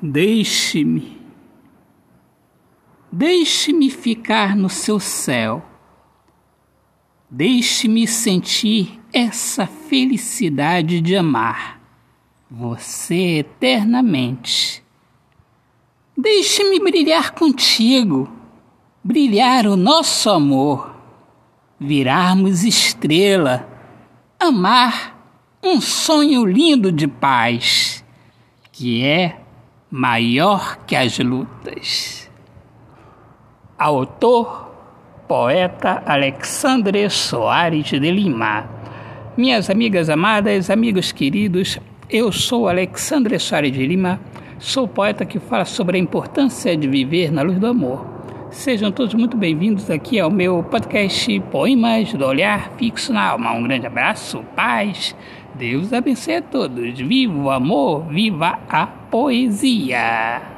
Deixe-me. Deixe-me ficar no seu céu. Deixe-me sentir essa felicidade de amar você eternamente. Deixe-me brilhar contigo, brilhar o nosso amor, virarmos estrela, amar um sonho lindo de paz, que é maior que as lutas. Autor, poeta Alexandre Soares de Lima. Minhas amigas amadas, amigos queridos, eu sou Alexandre Soares de Lima, sou poeta que fala sobre a importância de viver na luz do amor. Sejam todos muito bem-vindos aqui ao meu podcast Poemas do Olhar Fixo na Alma. Um grande abraço, paz, Deus abençoe a todos. Viva o amor, viva a poesia!